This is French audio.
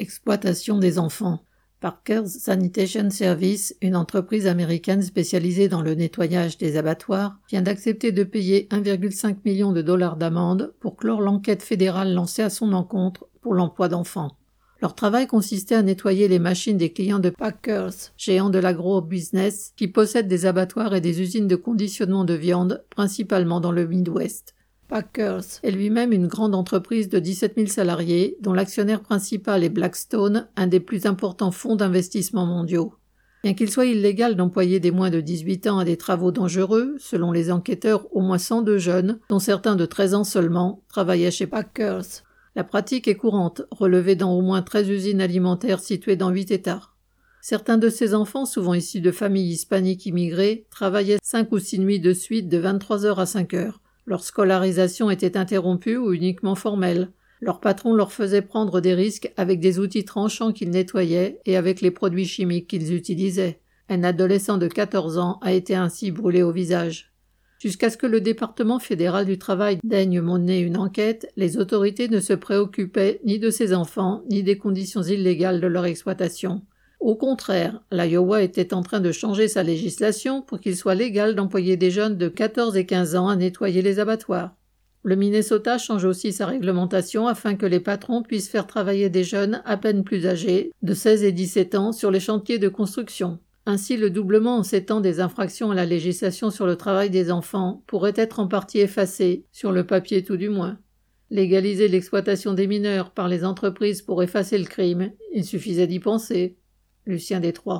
Exploitation des enfants. Parker's Sanitation Service, une entreprise américaine spécialisée dans le nettoyage des abattoirs, vient d'accepter de payer 1,5 million de dollars d'amende pour clore l'enquête fédérale lancée à son encontre pour l'emploi d'enfants. Leur travail consistait à nettoyer les machines des clients de Packers, géant de l'agro-business, qui possèdent des abattoirs et des usines de conditionnement de viande, principalement dans le Midwest. Packers est lui-même une grande entreprise de 17 000 salariés, dont l'actionnaire principal est Blackstone, un des plus importants fonds d'investissement mondiaux. Bien qu'il soit illégal d'employer des moins de 18 ans à des travaux dangereux, selon les enquêteurs, au moins 102 jeunes, dont certains de 13 ans seulement, travaillaient chez Packers. La pratique est courante, relevée dans au moins 13 usines alimentaires situées dans 8 États. Certains de ces enfants, souvent issus de familles hispaniques immigrées, travaillaient 5 ou 6 nuits de suite de 23 heures à 5 heures. Leur scolarisation était interrompue ou uniquement formelle. Leur patron leur faisait prendre des risques avec des outils tranchants qu'ils nettoyaient et avec les produits chimiques qu'ils utilisaient. Un adolescent de 14 ans a été ainsi brûlé au visage. Jusqu'à ce que le département fédéral du travail daigne mener une enquête, les autorités ne se préoccupaient ni de ces enfants, ni des conditions illégales de leur exploitation. Au contraire, l'Iowa était en train de changer sa législation pour qu'il soit légal d'employer des jeunes de 14 et 15 ans à nettoyer les abattoirs. Le Minnesota change aussi sa réglementation afin que les patrons puissent faire travailler des jeunes à peine plus âgés, de 16 et 17 ans, sur les chantiers de construction. Ainsi, le doublement en sept ans des infractions à la législation sur le travail des enfants pourrait être en partie effacé, sur le papier tout du moins. Légaliser l'exploitation des mineurs par les entreprises pour effacer le crime, il suffisait d'y penser. Lucien Détroit.